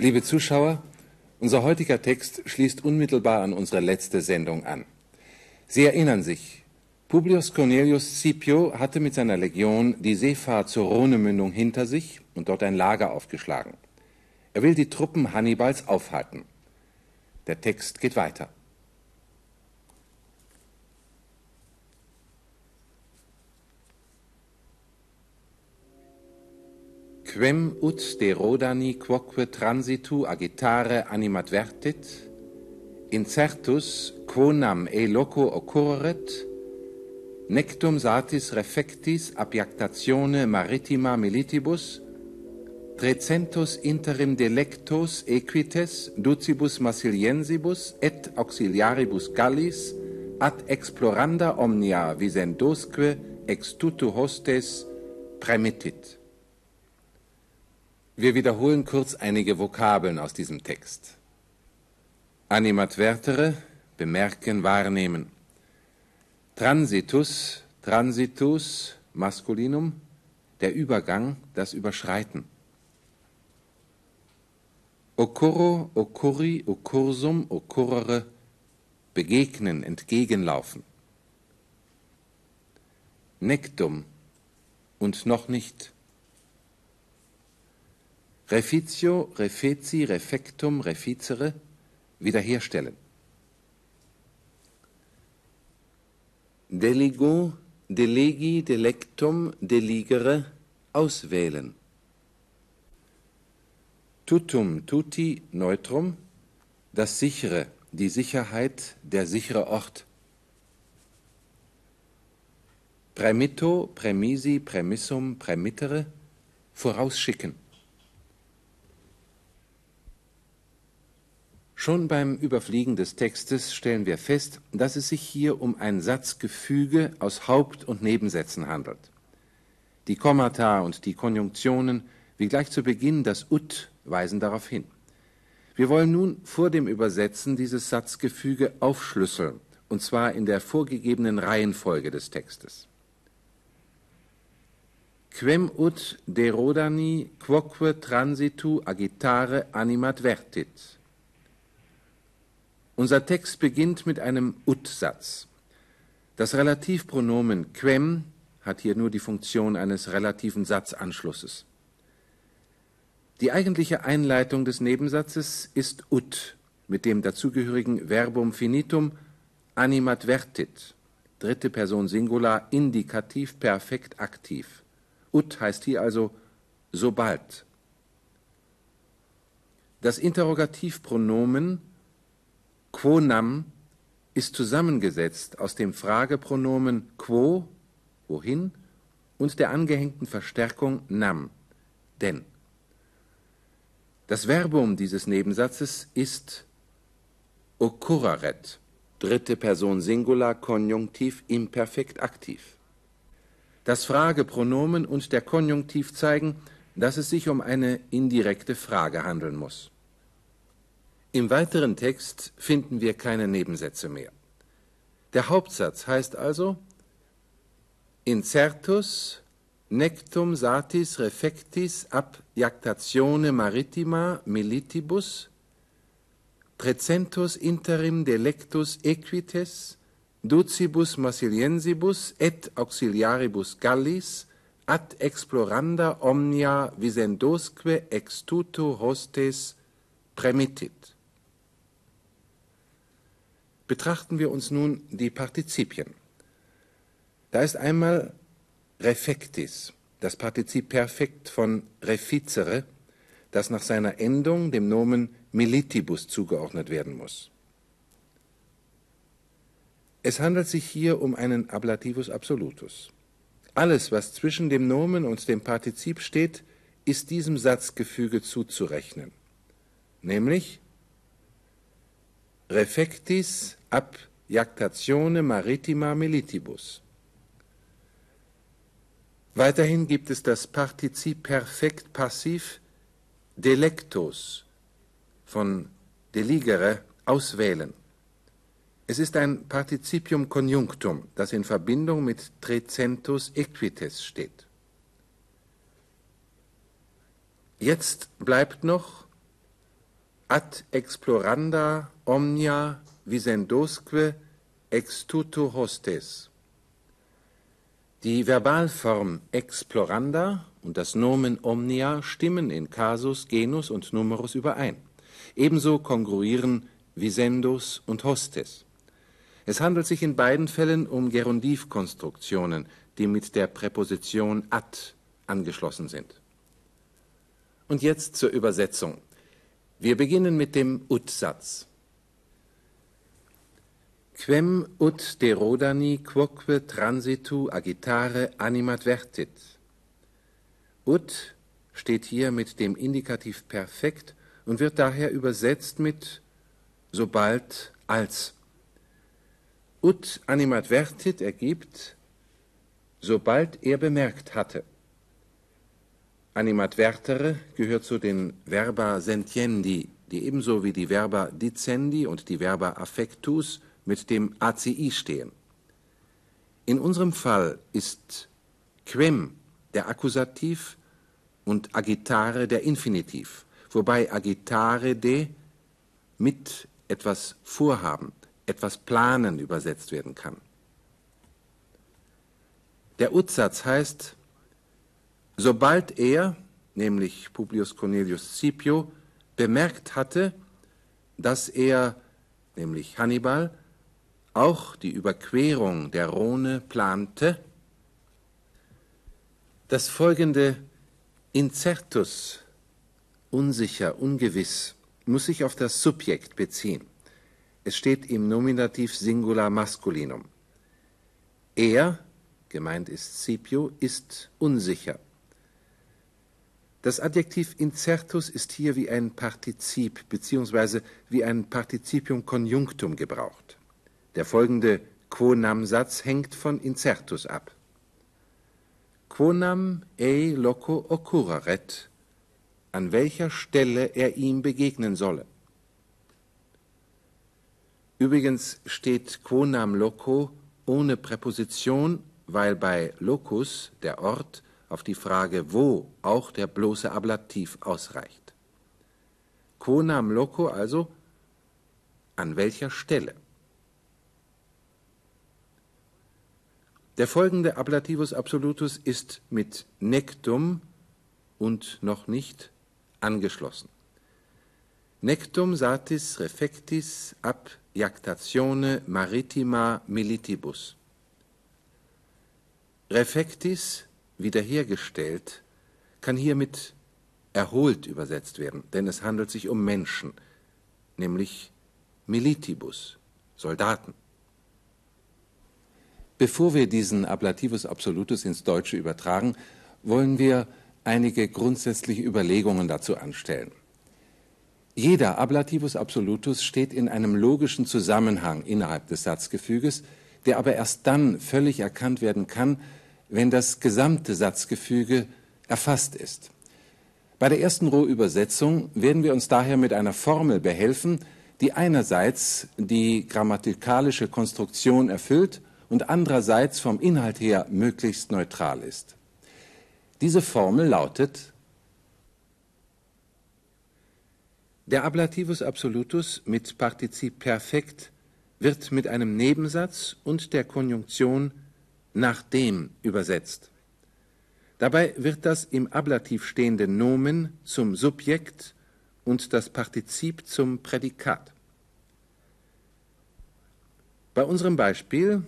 Liebe Zuschauer, unser heutiger Text schließt unmittelbar an unsere letzte Sendung an. Sie erinnern sich, Publius Cornelius Scipio hatte mit seiner Legion die Seefahrt zur Rhonemündung hinter sich und dort ein Lager aufgeschlagen. Er will die Truppen Hannibals aufhalten. Der Text geht weiter. quem ut de rodani quoque transitu agitare animat vertit, incertus quonam e loco occurret, nectum satis refectis apiactatione maritima militibus, 300 interim delectos equites ducibus massiliensibus et auxiliaribus Gallis ad exploranda omnia visendosque ex tutu hostes premittit. Wir wiederholen kurz einige Vokabeln aus diesem Text. Animadvertere, bemerken, wahrnehmen. Transitus, transitus, Maskulinum, der Übergang, das Überschreiten. Occurro, occurri, occursum, occurrere, begegnen, entgegenlaufen. Nektum und noch nicht. Refitio, refeci, refectum, reficere, wiederherstellen. Deligo, delegi, delectum, deligere, auswählen. Tutum, tuti, neutrum, das sichere, die Sicherheit, der sichere Ort. Prämitto, prämisi, prämissum, prämittere, vorausschicken. Schon beim Überfliegen des Textes stellen wir fest, dass es sich hier um ein Satzgefüge aus Haupt- und Nebensätzen handelt. Die Kommata und die Konjunktionen, wie gleich zu Beginn das ut, weisen darauf hin. Wir wollen nun vor dem Übersetzen dieses Satzgefüge aufschlüsseln, und zwar in der vorgegebenen Reihenfolge des Textes. Quem ut derodani quoque transitu agitare animat vertit unser Text beginnt mit einem Ut-Satz. Das Relativpronomen quem hat hier nur die Funktion eines relativen Satzanschlusses. Die eigentliche Einleitung des Nebensatzes ist ut mit dem dazugehörigen Verbum finitum animadvertit, dritte Person Singular, Indikativ, Perfekt, Aktiv. Ut heißt hier also sobald. Das Interrogativpronomen Quonam ist zusammengesetzt aus dem Fragepronomen quo, wohin, und der angehängten Verstärkung nam, denn. Das Verbum dieses Nebensatzes ist occurraret, dritte Person Singular, Konjunktiv, Imperfekt, Aktiv. Das Fragepronomen und der Konjunktiv zeigen, dass es sich um eine indirekte Frage handeln muss. Im weiteren Text finden wir keine Nebensätze mehr. Der Hauptsatz heißt also Incertus nectum satis refectis ab jactatione maritima militibus precentus interim delectus equites ducibus massiliensibus et auxiliaribus gallis ad exploranda omnia visendosque ex tutu hostes premittit Betrachten wir uns nun die Partizipien. Da ist einmal refectis, das Partizip Perfekt von reficere, das nach seiner Endung dem Nomen militibus zugeordnet werden muss. Es handelt sich hier um einen Ablativus absolutus. Alles, was zwischen dem Nomen und dem Partizip steht, ist diesem Satzgefüge zuzurechnen, nämlich refectis ab jactatione maritima militibus. Weiterhin gibt es das Partizip perfekt passiv delectos von deligere auswählen. Es ist ein Partizipium conjunctum, das in Verbindung mit trecentus equites steht. Jetzt bleibt noch ad exploranda omnia visendosque ex tuto hostes. Die Verbalform exploranda und das Nomen omnia stimmen in Kasus, Genus und Numerus überein. Ebenso kongruieren Visendus und Hostes. Es handelt sich in beiden Fällen um Gerundivkonstruktionen, die mit der Präposition ad angeschlossen sind. Und jetzt zur Übersetzung. Wir beginnen mit dem Ut-Satz. Quem ut de rodani quoque transitu agitare animat vertit. Ut steht hier mit dem Indikativ perfekt und wird daher übersetzt mit sobald als. Ut animat vertit ergibt sobald er bemerkt hatte. Animadvertere gehört zu den Verba sentiendi, die ebenso wie die Verba dicendi und die Verba affectus mit dem ACI stehen. In unserem Fall ist quem der Akkusativ und agitare der Infinitiv, wobei agitare de mit etwas vorhaben, etwas planen übersetzt werden kann. Der Utsatz heißt, sobald er, nämlich Publius Cornelius Scipio, bemerkt hatte, dass er, nämlich Hannibal, auch die Überquerung der Rhone plante, das folgende Incertus, unsicher, ungewiss, muss sich auf das Subjekt beziehen. Es steht im Nominativ Singular Maskulinum. Er, gemeint ist Scipio, ist unsicher. Das Adjektiv incertus ist hier wie ein Partizip bzw. wie ein Partizipium conjunctum gebraucht. Der folgende Quonam-Satz hängt von incertus ab. Quonam ei loco occurraret, an welcher Stelle er ihm begegnen solle. Übrigens steht quonam loco ohne Präposition weil bei locus, der Ort, auf die Frage wo auch der bloße Ablativ ausreicht. Quonam loco also an welcher Stelle. Der folgende Ablativus absolutus ist mit nectum und noch nicht angeschlossen. Nectum satis refectis ab jactatione maritima militibus. Refectis, wiederhergestellt, kann hiermit erholt übersetzt werden, denn es handelt sich um Menschen, nämlich Militibus, Soldaten. Bevor wir diesen Ablativus Absolutus ins Deutsche übertragen, wollen wir einige grundsätzliche Überlegungen dazu anstellen. Jeder Ablativus Absolutus steht in einem logischen Zusammenhang innerhalb des Satzgefüges, der aber erst dann völlig erkannt werden kann, wenn das gesamte Satzgefüge erfasst ist. Bei der ersten Rohübersetzung werden wir uns daher mit einer Formel behelfen, die einerseits die grammatikalische Konstruktion erfüllt und andererseits vom Inhalt her möglichst neutral ist. Diese Formel lautet Der Ablativus absolutus mit Partizip perfekt wird mit einem Nebensatz und der Konjunktion nachdem übersetzt. Dabei wird das im Ablativ stehende Nomen zum Subjekt und das Partizip zum Prädikat. Bei unserem Beispiel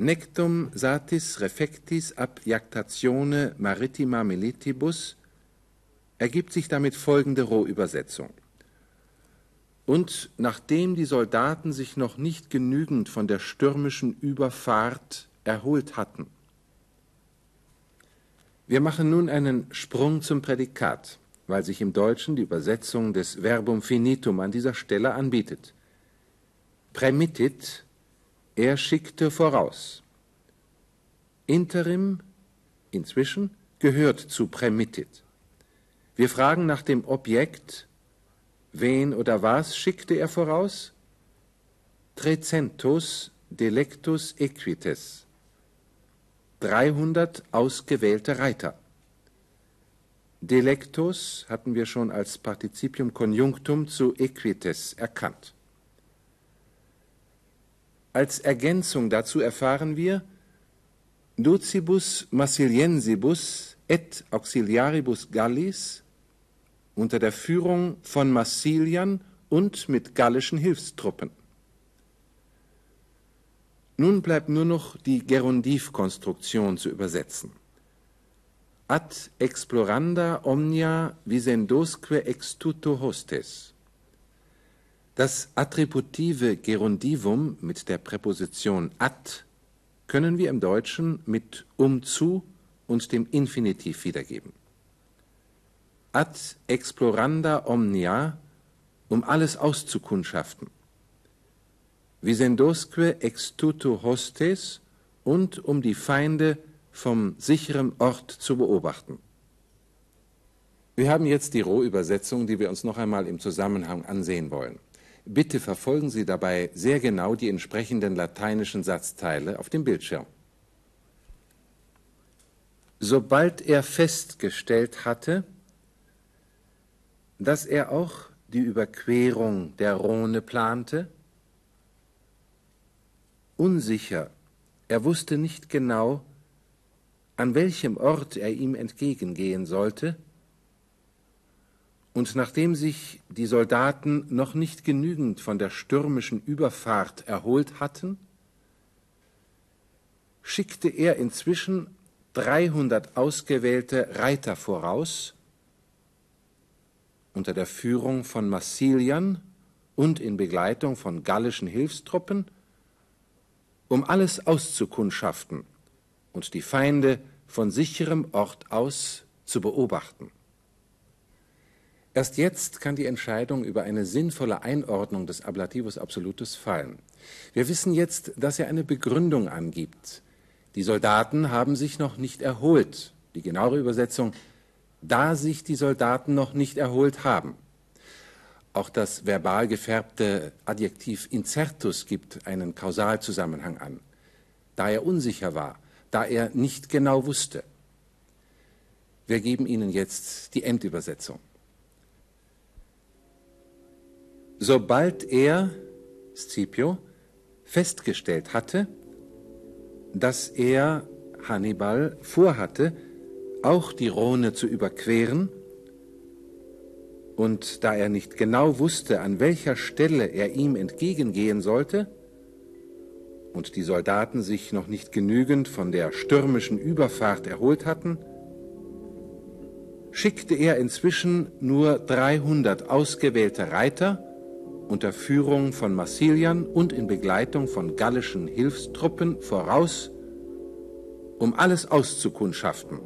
Nectum satis refectis ab jactatione maritima militibus ergibt sich damit folgende Rohübersetzung. Und nachdem die Soldaten sich noch nicht genügend von der stürmischen Überfahrt erholt hatten. Wir machen nun einen Sprung zum Prädikat, weil sich im Deutschen die Übersetzung des Verbum finitum an dieser Stelle anbietet. Prämittit, er schickte voraus. Interim, inzwischen, gehört zu prämittit. Wir fragen nach dem Objekt, wen oder was schickte er voraus? Trecentus delectus equites. 300 ausgewählte Reiter. Delectus hatten wir schon als Partizipium Conjunctum zu equites erkannt. Als Ergänzung dazu erfahren wir Docibus Massiliensibus et Auxiliaribus Gallis unter der Führung von Massilian und mit gallischen Hilfstruppen. Nun bleibt nur noch die Gerundivkonstruktion zu übersetzen. Ad exploranda omnia visendosque extuto hostes. Das attributive Gerundivum mit der Präposition ad können wir im Deutschen mit um zu und dem Infinitiv wiedergeben. Ad exploranda omnia, um alles auszukundschaften. Visendosque extuto hostes und um die Feinde vom sicheren Ort zu beobachten. Wir haben jetzt die Rohübersetzung, die wir uns noch einmal im Zusammenhang ansehen wollen. Bitte verfolgen Sie dabei sehr genau die entsprechenden lateinischen Satzteile auf dem Bildschirm. Sobald er festgestellt hatte, dass er auch die Überquerung der Rhone plante, unsicher, er wusste nicht genau, an welchem Ort er ihm entgegengehen sollte, und nachdem sich die Soldaten noch nicht genügend von der stürmischen Überfahrt erholt hatten, schickte er inzwischen dreihundert ausgewählte Reiter voraus, unter der Führung von Massilian und in Begleitung von gallischen Hilfstruppen, um alles auszukundschaften und die Feinde von sicherem Ort aus zu beobachten. Erst jetzt kann die Entscheidung über eine sinnvolle Einordnung des Ablativus Absolutus fallen. Wir wissen jetzt, dass er eine Begründung angibt. Die Soldaten haben sich noch nicht erholt. Die genauere Übersetzung, da sich die Soldaten noch nicht erholt haben. Auch das verbal gefärbte Adjektiv incertus gibt einen Kausalzusammenhang an. Da er unsicher war, da er nicht genau wusste. Wir geben Ihnen jetzt die Endübersetzung. Sobald er, Scipio, festgestellt hatte, dass er, Hannibal, vorhatte, auch die Rhone zu überqueren, und da er nicht genau wusste, an welcher Stelle er ihm entgegengehen sollte, und die Soldaten sich noch nicht genügend von der stürmischen Überfahrt erholt hatten, schickte er inzwischen nur 300 ausgewählte Reiter unter Führung von Massilian und in Begleitung von gallischen Hilfstruppen voraus, um alles auszukundschaften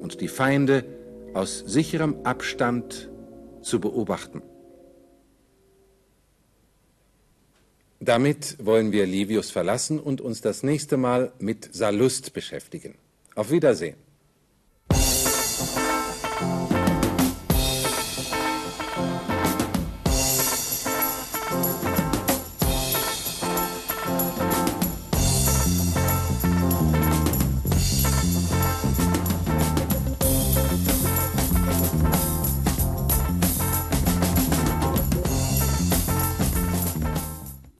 und die Feinde aus sicherem Abstand zu beobachten. Damit wollen wir Livius verlassen und uns das nächste Mal mit Sallust beschäftigen. Auf Wiedersehen.